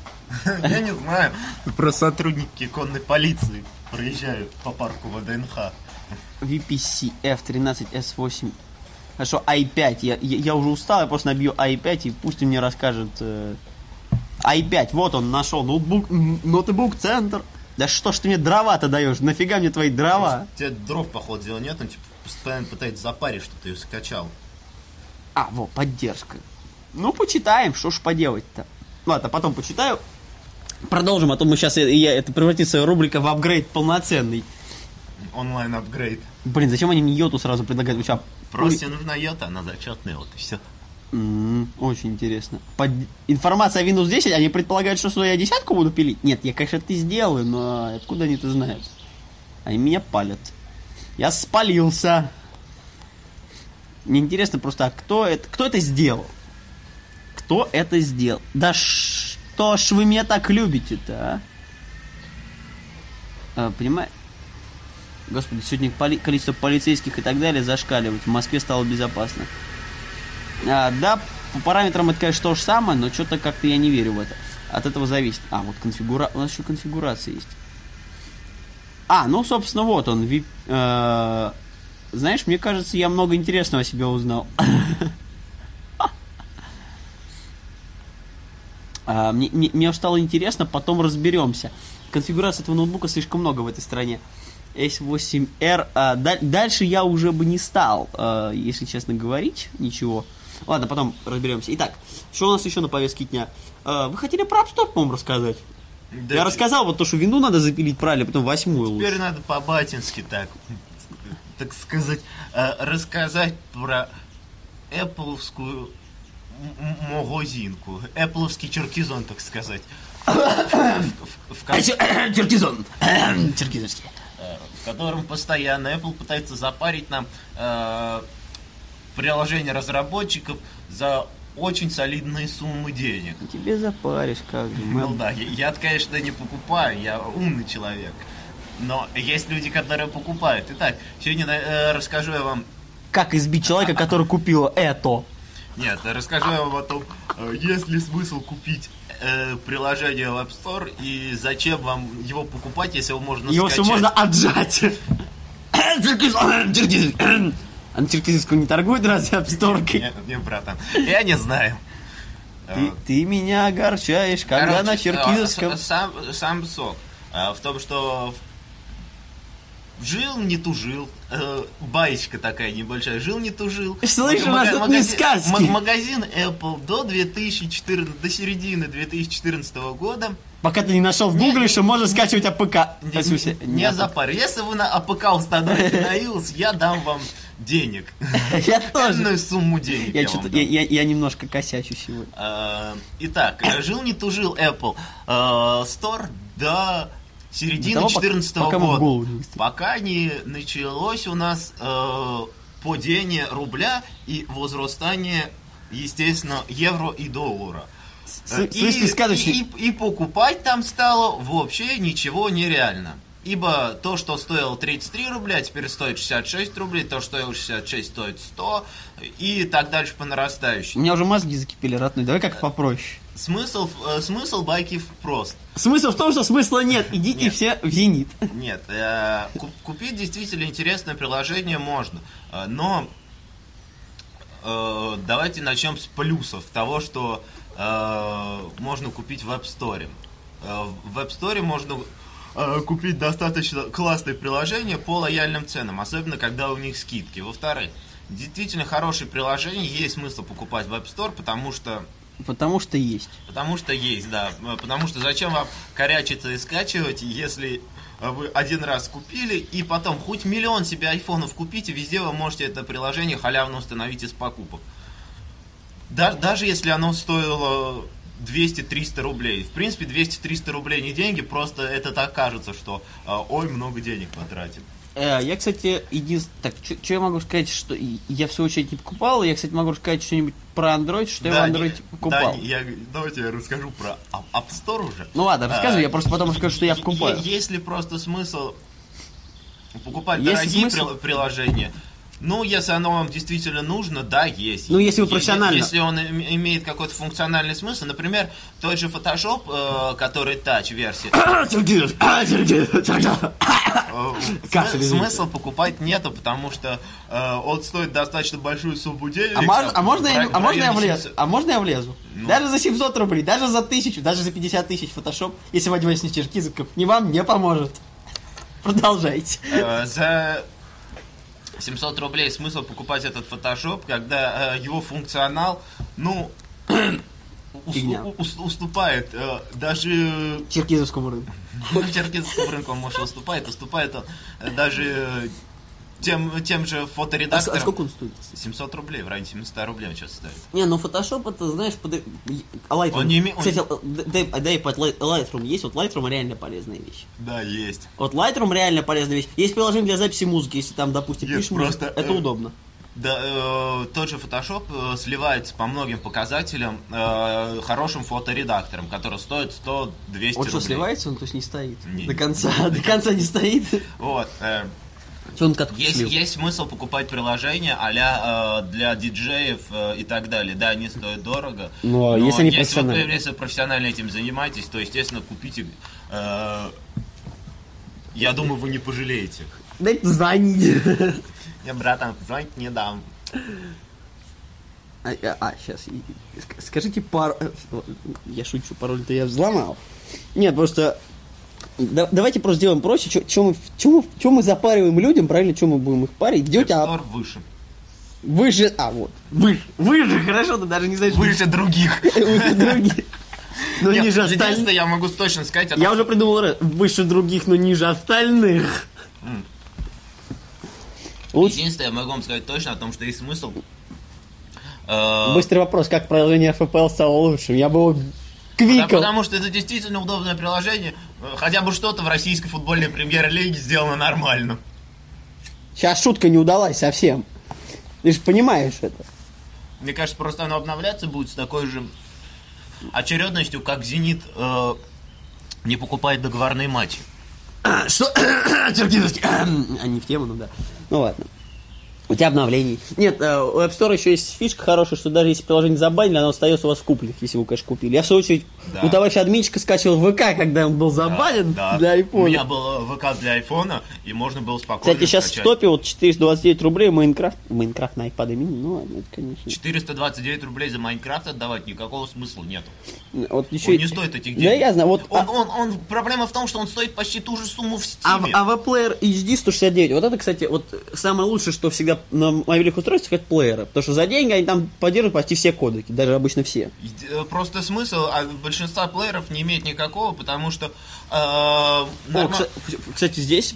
Я не знаю. Просто сотрудники конной полиции проезжают по парку ВДНХ. VPC F13S8. Хорошо, i5. Я, я, я уже устал, я просто набью i5 и пусть он мне расскажет. э, i5, вот он нашел, ноутбук, ноутбук центр. Да что ж ты мне дрова-то даешь? Нафига мне твои дрова? Тебе дров, походу, дела нет, он типа постоянно пытается запарить, чтобы ты ее скачал. А, вот, поддержка. Ну, почитаем, что ж поделать-то. Ладно, потом почитаю. Продолжим, а то мы сейчас, я, это превратится рубрика в апгрейд полноценный. Онлайн апгрейд. Блин, зачем они мне йоту сразу предлагают? У тебя- Просто тебе нужна йота, она зачетная, вот и все. Очень интересно. Под- Информация о Windows 10, они предполагают, что я десятку буду пилить? Нет, я, конечно, это сделаю, но откуда они это знают? Они меня палят. Я спалился. Мне интересно просто, а кто это, кто это сделал? Кто это сделал? Да что ж вы меня так любите-то, а? Понимаешь? Господи, сегодня поли- количество полицейских и так далее зашкаливает. В Москве стало безопасно. А, да, по параметрам это, конечно, то же самое, но что-то как-то я не верю в это. От этого зависит. А, вот конфигура... У нас еще конфигурация есть. А, ну, собственно, вот он. Ви- э, Знаешь, мне кажется, я много интересного о себе узнал. А, Мне, мне, мне стало интересно, потом разберемся. Конфигурации этого ноутбука слишком много в этой стране. S8R. а, да- дальше я уже бы не стал, а, если честно говорить, ничего. Ладно, потом разберемся. Итак, что у нас еще на повестке дня? А, вы хотели про Store, по-моему, рассказать? Да я те- рассказал вот то, что вину надо запилить правильно, потом восьмую лучше. Теперь надо по-батински так, так сказать, э, рассказать про Эппловскую магазинку. Эппловский черкизон, так сказать. Черкизон. Черкизовский. э, в котором постоянно Apple пытается запарить нам приложение разработчиков за очень солидные суммы денег. Тебе запаришь, как же. Ну да, я, я, конечно, не покупаю, я умный человек. Но есть люди, которые покупают. Итак, сегодня э, расскажу я вам... Как избить человека, который купил это? Нет, расскажу я вам о том, э, есть ли смысл купить э, приложение в App Store и зачем вам его покупать, если его можно Его все скачать. можно отжать. А на Черкизовском не торгуют разве обсторкой? Нет, не, братан, я не знаю. Ты, ты меня огорчаешь, когда на Короче, Черкизовском... а, с- Сам, сам сок. А, В том, что жил, не тужил. Э, Баечка такая небольшая. Жил, не тужил. Слышь, у нас тут не магазин- сказки. ма- Магазин Apple до 2014, до середины 2014 года Пока ты не нашел в гугле, что можно скачивать АПК. не, смысле, не нет. запар. Если вы на APK установите на iOS, я дам вам денег. Я тоже. Энную сумму денег Я, я что-то, я, я, я немножко косячу сегодня. Э, Итак, э, жил не тужил Apple э, Store до середины До того, пока- 2014 пока мы в года. голову. Пока не началось у нас э, падение рубля и возрастание, естественно, евро и доллара. С- Э, сказочный- и, и- и покупать там стало вообще ничего нереально. Ибо то, что стоило 33 рубля, теперь стоит 66 рублей, то, что стоило 66, стоит 100, и так дальше по нарастающей. У меня уже мозги закипели, родной. Давай как попроще. Смысл, э, смысл байки прост. Смысл в том, что смысла нет. Идите Нет. все в зенит. Нет, э, ку- купить действительно интересное приложение можно, э, но э, давайте начнем с плюсов того, что э, можно купить в App Store. Э, в App Store можно э, купить достаточно классные приложения по лояльным ценам, особенно когда у них скидки. Во-вторых, действительно хорошие приложения есть смысл покупать в App Store, потому что Потому что есть. Потому что есть, да. Э, Потому что зачем вам корячиться и скачивать, если э, вы один раз купили, и потом хоть миллион себе айфонов купите, везде вы можете это приложение халявно установить из покупок. Да- даже если оно стоило 200-300 рублей. В принципе, 200-300 рублей не деньги, просто это так кажется, что э, ой, много денег потратил. Э, Я, кстати, единственное... Так, что я могу сказать, что я в свою очередь не покупал. Я, кстати, могу сказать что-нибудь про Android, что я в не- Android покупал. да, не- я, давайте я расскажу про App Store уже. Ну ладно, рассказывай, А, я просто потом расскажу, что я покупаю. е- Есть ли просто смысл покупать Есть дорогие смысл? прил- приложения? Ну, если оно вам действительно нужно, да, есть. Ну, если вы профессионально. Если он им- имеет какой-то функциональный смысл, например, тот же Photoshop, э, который тач-версия, э, Кашель, см- извините. смысл покупать нету, потому что э, он стоит достаточно большую сумму денег. А, мож- а можно, я, в а можно я влезу? 700. А можно я влезу? Ну. Даже за 700 рублей, даже за 1000, даже за 50 тысяч фотошоп, если вы одеваетесь на черкизовков, не вам не поможет. Продолжайте. Э, За 700 рублей смысл покупать этот фотошоп, когда э, его функционал, ну, ус- уступает э, даже Черкизовскому рынку. черкизовскому рынку, он, может, уступает, уступает он э, даже э, тем, тем же А, с- фоторедакторам. а сколько он стоит? 700 рублей, в районе 700 рублей он сейчас стоит. Не, ну фотошоп это, знаешь, под... а Lightroom. Он не име- Кстати, дай, дай под Light- Lightroom есть, вот Lightroom реально полезная вещь. Да, есть. Вот Lightroom реально полезная вещь. Есть приложение для записи музыки, если там, допустим, Нет, пишешь музыку, просто, это э, удобно. Да, э, тот же Photoshop э, сливается по многим показателям э, хорошим фоторедактором, который стоит 100-200 Вот рублей. что, сливается он, то есть не стоит? Не. До конца, до конца не стоит? Вот. э, Он Есть, слил? есть смысл покупать приложения а для диджеев э, и так далее. Да, они стоят дорого. Ну, а но если они вы- профессиональные? если вы профессионально этим занимаетесь, то, естественно, купите. э, я думаю, вы не пожалеете. Дай позвонить. Я, братан, звонить не дам. А, сейчас, скажите пару... э, Я шучу, пароль-то я взломал. Нет, просто... да- давайте просто сделаем проще. Что мы, чё мы, чё мы запариваем людям, правильно, что мы будем их парить? Где у тебя... App Store выше. Выше... А, вот. Выше. Выше, хорошо, ты даже не знаешь... Выше других. Выше других. Но Нет, ниже единственное, остальных. я могу точно сказать, Я уже придумал выше других, но ниже остальных. Единственное, я могу вам сказать точно о том, что есть смысл. Быстрый вопрос, как приложение FPL стало лучшим? Я бы его Да, квикал. потому что это действительно удобное приложение. Хотя бы что-то в российской футбольной премьер-лиге сделано нормально. Сейчас шутка не удалась совсем. Ты же понимаешь это. Мне кажется, просто оно обновляться будет с такой же очередностью, как «Зенит» э, не покупает договорные матчи. Что? Черкизовский. А не в тему, ну да. Ну ладно. У тебя обновлений. Нет, э, у App Store еще есть фишка хорошая, что даже если приложение забанили, оно остается у вас в купленных, если вы, конечно, купили. Я, в свою очередь, Да. у товарища админчика скачивал ВК, когда он был забанен Да. для У iPhone. меня был э, ВК для айфона, и можно было спокойно Кстати, сейчас в скачать. топе вот 429 рублей Майнкрафт. Майнкрафт на iPad mini, ну это, конечно. 429 рублей за Майнкрафт отдавать никакого смысла нету. Вот еще Он не стоит этих Да денег. я знаю, вот... Он, а- он, он- проблема в том, что он стоит почти ту же сумму в А, Стиме. а VPlayer HD 169, вот это, кстати, вот самое лучшее, что всегда на мобильных устройствах, это плееры. Потому что за деньги они там поддерживают почти все кодеки, даже обычно все. Э, Просто смысл от большинства плееров не имеет никакого, потому что... э, О, норма- кса- кстати, здесь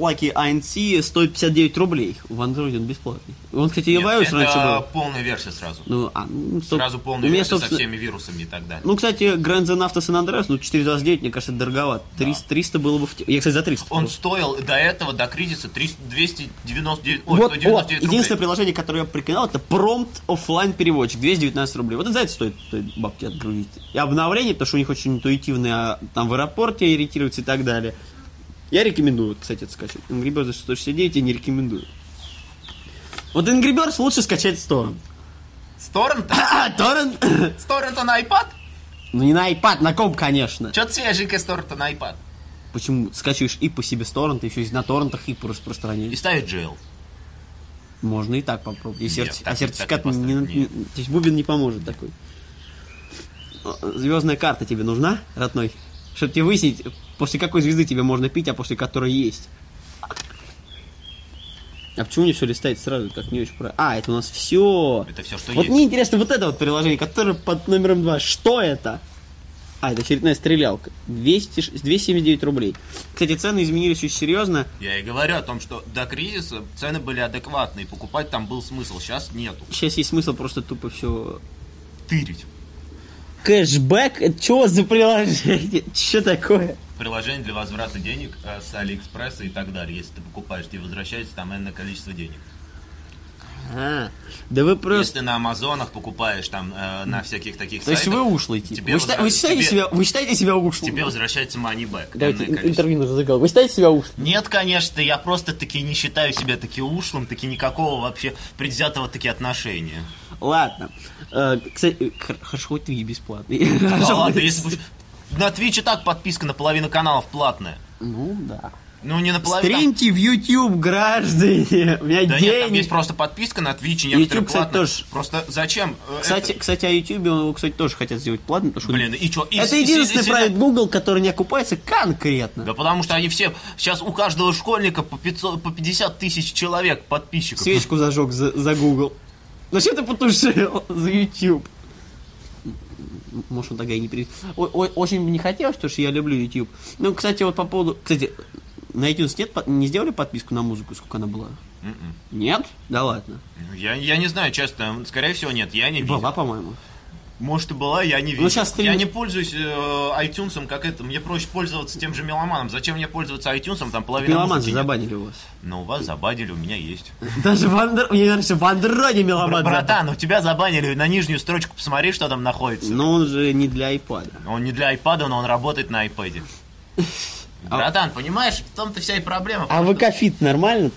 плаки ANC стоит 59 рублей. В Android он бесплатный. Он, кстати, и Нет, iOS это раньше был. полная версия сразу. Ну, а, ну, стоп. Сразу У полная меня, версия со собственно, всеми вирусами и так далее. Ну, кстати, Grand Theft Auto San Andreas, ну, 429, мне кажется, дороговато. 300, 300 было бы в... Я, кстати, за 300. Он стоил до этого, до кризиса, 300, 299, ой, Вот, 199 вот, рублей. единственное приложение, которое я прикинул, это Prompt оффлайн переводчик, 219 рублей. Вот это за это стоит, стоит бабки отгрузить. И обновление, потому что у них очень интуитивные, а, там в аэропорте ориентируются и так далее. Я рекомендую, кстати, это скачать. Angry Birds за 669 я не рекомендую. Вот Angry Birds лучше скачать с торрент. С торрента? А, торрент? С торрента на iPad? Ну не на iPad, на комп, конечно. Что-то свеженькое с торрента на iPad. Почему скачиваешь и по себе с торрента, еще и на торрентах и И распространяешь? ставить джейл. Можно и так попробовать. И Нет, серти- так- а сертификат так не не- то есть бубен не поможет такой. Звездная карта тебе нужна, родной? Чтобы тебе выяснить, после какой звезды тебе можно пить, а после которой есть. А почему мне все листает сразу, как не очень правильно? А, это у нас все. Это все, что Вот есть. мне интересно вот это вот приложение, которое под номером 2. Что это? А, это очередная стрелялка. 200, ш- 279 рублей. Кстати, цены изменились очень серьезно. Я и говорю о том, что до кризиса цены были адекватные, покупать там был смысл, сейчас нету. Сейчас есть смысл просто тупо все Тырить. Кэшбэк? Что за приложение? Что такое? Приложение для возврата денег э, с Алиэкспресса и так далее. Если ты покупаешь, тебе возвращается там энное количество денег. Да вы просто... Если ты на Амазонах покупаешь там э, на всяких таких То есть вы сайтах, ушлый тип. Вы, счита- возра- вы считаете тебе- себя, вы считаете себя ушлым? тебе возвращается money Давайте интервью нужно заголовок. Вы считаете себя ушлым? Нет, конечно, я просто таки не считаю себя таки ушлым, таки никакого вообще предвзятого таки отношения. Ладно. Э, кстати, хор- хорошо, хоть ты бесплатный. Да ладно, если На и так подписка на половину каналов платная. Ну, да. Ну, не на половину. Стримьте в YouTube, граждане. У меня Да денег. нет, там есть просто подписка на Twitch, и некоторые YouTube, кстати, платные. тоже. Просто зачем? э, Кстати, это- кстати, о YouTube, его, кстати, тоже хотят сделать платным, потому что... Блин, и что? это единственный проект Google, который не окупается конкретно. Да потому что они все... Сейчас у каждого школьника по, 500, по 50 тысяч человек подписчиков. Свечку зажег за, за Google. Зачем ты потушил за YouTube? Может, он тогда и не при... Очень бы не хотелось, потому что я люблю YouTube. Ну, кстати, вот по поводу... Кстати, на iTunes нет, не сделали подписку на музыку, сколько она была? М-м. Нет? Да ладно. Я, я не знаю, честно. Скорее всего, нет. Я не видел. Была, по-моему. Может и была, я не видел. щас стрим- Я не пользуюсь э, iTunes как это. Мне проще пользоваться тем же меломаном. Зачем мне пользоваться iTunes? Там половина Меломан же забанили у вас. Но у вас забанили, у меня есть. Даже в, андро... Мне раньше в андроиде меломан Братан, у тебя забанили на нижнюю строчку, посмотри, что там находится. Но он же не для iPad. Он не для iPad, но он работает на iPad. Братан, понимаешь, в том-то вся и проблема. А ВК-фит нормально?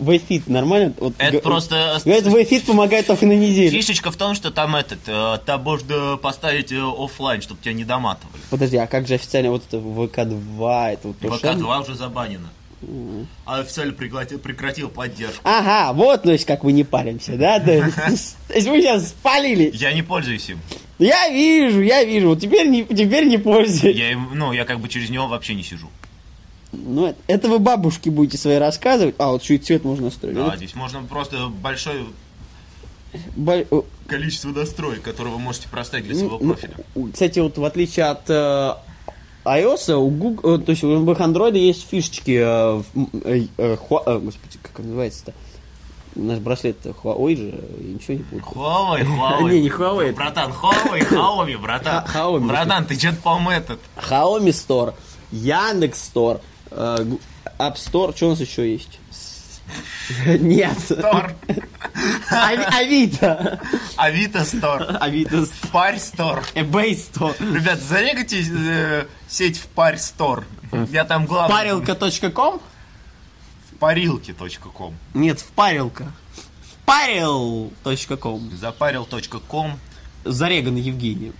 ВФит нормально? Вот Это г- просто- Говорят, ВФит помогает только на неделю. Фишечка в том, что там этот, э, там можно поставить э, оффлайн, чтобы тебя не доматывали. Подожди, а как же официально вот это ВК-2? Это вот то же самое? ВК-2 уже забанено. А официально прекратил, прекратил поддержку. Ага, вот, то есть, как вы не паримся, да? То есть вы сейчас спалили. Я не пользуюсь им. Я вижу, я вижу. Теперь не, теперь не пользуюсь. Я, им- ну, я как бы через него вообще не сижу. Ну, это- вы бабушке будете свои рассказывать. А, вот еще и цвет можно настроить. Да, Вот здесь можно просто большое бо- количество настроек, которые вы можете проставить для своего ну, профиля. Кстати, вот в отличие от э, iOS, у Google, э, то есть у любых Android есть фишечки, э, э, э, э, господи, как называется-то? Наш браслет Huawei же, я ничего не помню. Huawei, Huawei. Не, не Huawei. Братан, Huawei, Xiaomi, братан. Xiaomi. Братан, ты что-то, по-моему, этот... Xiaomi Store, Яндекс Store, App Store, что у нас еще есть? Нет. Стор. Ави- Авито. Авито Стор. Авито. Парь Стор. eBay Store. Ребят, зарегайте э, сеть в Парь Стор. Я там главный. Парилка.ком? В парилке.ком. Нет, в парилка. Парил.ком. Запарил.ком. Зареган Евгений.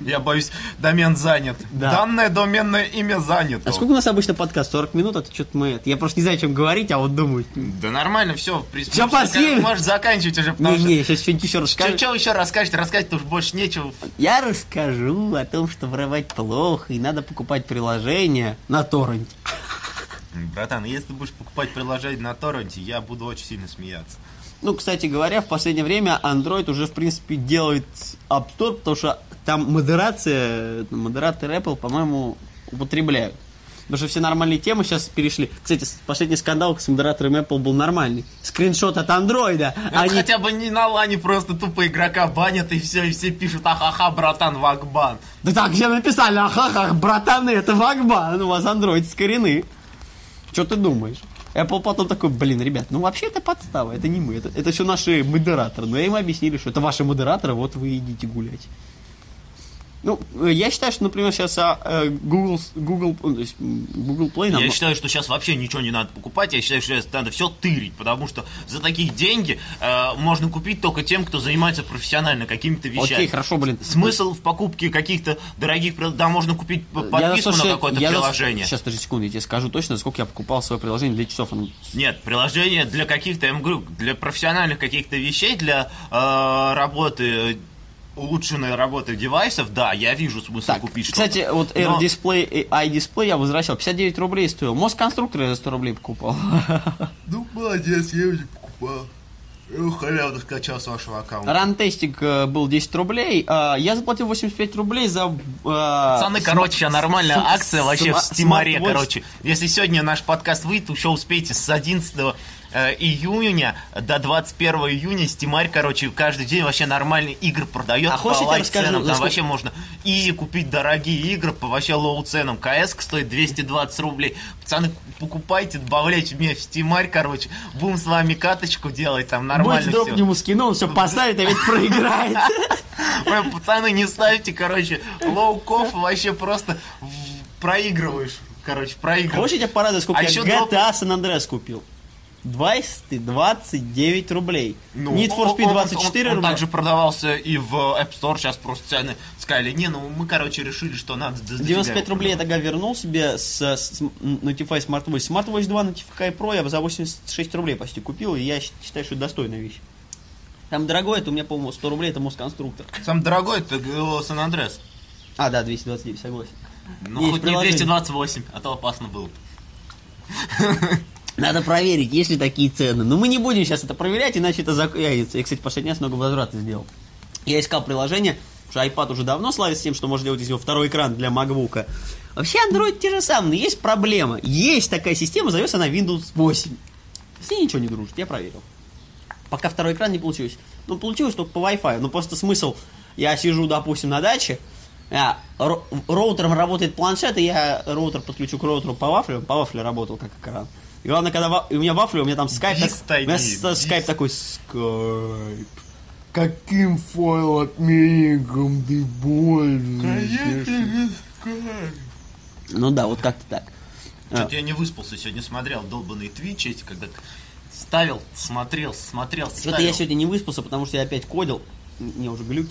Я боюсь, домен занят. Да. Данное доменное имя занято. А сколько у нас обычно подкаст? 40 минут? Это что-то мы... это- Я просто не знаю, о чем говорить, а вот думаю. Да нормально, все, в принципе. Всё, спасибо. Можешь заканчивать уже, потому что... Не-не, сейчас что-нибудь еще расскажу. что еще расскажете? Рассказать-то уж больше нечего. Я расскажу о том, что воровать плохо, и надо покупать приложение на торренте. Братан, если ты будешь покупать приложение на торренте, я буду очень сильно смеяться. Ну, кстати говоря, в последнее время Android уже, в принципе, делает App Store, потому что там модерация, модераторы Apple, по-моему, употребляют. Потому что все нормальные темы сейчас перешли. Кстати, последний скандал с модераторами Apple был нормальный. Скриншот от андроида. Это Они... хотя бы не на лане просто тупо игрока банят и все, и все пишут, ахаха, братан, вакбан. Да так, все написали, ахахах, братаны, это Вагбан, у вас андроид с корены. Что ты думаешь? Apple потом такой, блин, ребят, ну вообще это подстава, это не мы, это, это все наши модераторы. Но им объяснили, что это ваши модераторы, вот вы идите гулять. Ну, э, я считаю, что, например, сейчас а, э, Google, Google, ну, Google Play нам... Я считаю, что сейчас вообще ничего не надо покупать, я считаю, что сейчас надо все тырить, потому что за такие деньги э, можно купить только тем, кто занимается профессионально какими-то вещами. Окей, хорошо, блин. Смысл в покупке каких-то дорогих, да, можно купить Я, подписку слушай, на какое-то я за- приложение. Сейчас, подожди секунду, я тебе скажу точно, сколько я покупал свое приложение для часов. Нет, приложение для каких-то, я вам говорю, для профессиональных каких-то вещей, для э, работы, улучшенной работы девайсов, да, я вижу смысл Так, купить что-то. кстати, вот Air Но- Display и iDisplay я возвращал. 59 рублей стоил. Москонструктор я за 100 рублей покупал. Ну, молодец, я уже покупал. Халявно скачал с вашего аккаунта. Рантестик э, был 10 рублей. а Я заплатил 85 рублей за... э, Пацаны, см- короче, нормальная акция вообще в Стимаре, короче. Если сегодня наш подкаст выйдет, еще успеете с 11 э, июня до 21 июня Стимарь, короче, каждый день вообще нормальные игры продает А по хочешь, я тебе расскажу, ценам. Там вообще можно easy купить дорогие игры по вообще low ценам. CS стоит 220 рублей. Пацаны, покупайте, добавляйте мне в Стимарь, короче. Будем с вами каточку делать, там нормально Будь дроп ему скину, он все поставит, а ведь проиграет. Пацаны, не ставьте, короче, low коф, вообще просто проигрываешь. Короче, проигрываешь. Хочешь, я тебе порадую, сколько А я GTA дроп- San Andreas купил? 229 рублей. Ну, Need for он- Speed он- 24 он, он рубля. также продавался и в App Store, сейчас просто цены сказали, не, ну мы, короче, решили, что надо... до- до 95 тебя рублей я продавать». тогда вернул себе с, с Notify Smart Voice. Smart Voice 2 Notify Pro я за 86 рублей почти купил, и я считаю, что это достойная вещь. Там дорогой, это у меня, по-моему, 100 рублей, это Москонструктор. Самый дорогой это Сан Андрес. А, да, 229, согласен. Ну, Есть хоть не приложение. 228, а то опасно было. Надо проверить, есть ли такие цены. Но мы не будем сейчас это проверять, иначе это закроется. Я, кстати, последний раз много возврата сделал. Я искал приложение, потому что iPad уже давно славится тем, что можно делать из него второй экран для MacBook. Вообще Android те же самые, но есть проблема. Есть такая система, зовется она Windows 8. С ней ничего не дружит, я проверил. Пока второй экран не получилось. Ну, получилось только по Wi-Fi. Ну, просто смысл, я сижу, допустим, на даче, а, ро- роутером работает планшет, и я роутер подключу к роутеру по вафлю, по вафле работал как экран. И главное, когда ва- у меня вафля, у меня там скайп, так- у меня скайп такой, скайп. Каким файл отменником ты пользуешься? Ну да, вот как-то так. А. Что-то я не выспался сегодня, смотрел долбанные твичи эти, когда ставил, смотрел, смотрел. Что-то я сегодня не выспался, потому что я опять кодил. Мне уже глюк.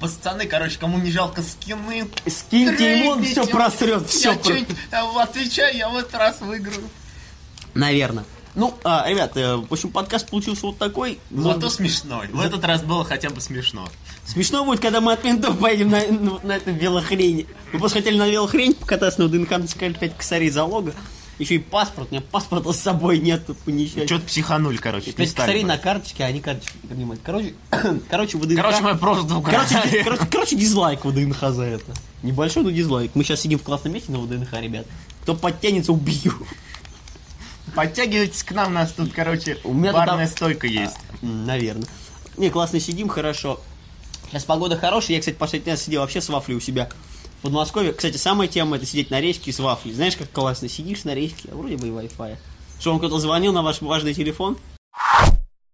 Пацаны, короче, кому не жалко скины, Скиньте ему, он трейдите. все просрет, все Я чуть, отвечаю, я в этот раз выиграю. Наверное. Ну, а, ребят, э, в общем, подкаст получился вот такой. Может Зато быть, смешной. В этот раз было хотя бы смешно. Смешно будет, когда мы от ментов поедем на, на, на этом велохрени. Мы просто хотели на велохрень покататься, но ДНК сказали 5 косарей залога. Еще и паспорт. У меня паспорта с собой нет, по несчастью. Что-то психанули, короче. 5 стали косарей бы. на карточке, а они карточки не принимают. Короче, короче, в ДНК... Короче, мы просто Короче, короче, короче, дизлайк в ДНХ за это. Небольшой, но дизлайк. Мы сейчас сидим в классном месте на ВДНХ, ребят. Кто подтянется, убью. Подтягивайтесь к нам, нас тут, короче, У меня барная тут- стойка есть. Наверное. Не, классно сидим, хорошо. Сейчас погода хорошая. Я, кстати, последний раз сидел вообще с вафлей у себя в Подмосковье. Кстати, самая тема это сидеть на речке с вафлей. Знаешь, как классно сидишь на речке, а вроде бы и Wi-Fi. Что, вам кто-то звонил на ваш важный телефон?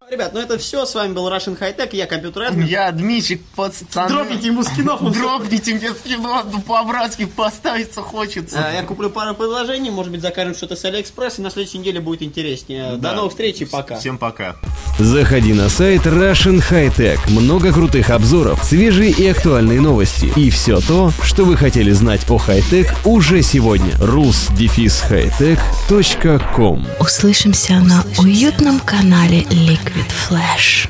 Ребят, ну это все. С вами был Russian High Tech, я компьютер Эдмин. Я Дмитрий, пацаны. Дропните ему скинов. Дропните мне скинов, ну по-братски поставиться хочется. А, Я куплю пару предложений, может быть, закажем что-то с Алиэкспресс, и на следующей неделе будет интереснее. До новых встреч и пока. Всем пока. Заходи на сайт Russian High Tech. Много крутых обзоров, свежие и актуальные новости. И все то, что вы хотели знать о хай-тек уже сегодня. rus-hightech.com Услышимся на уютном канале with flesh.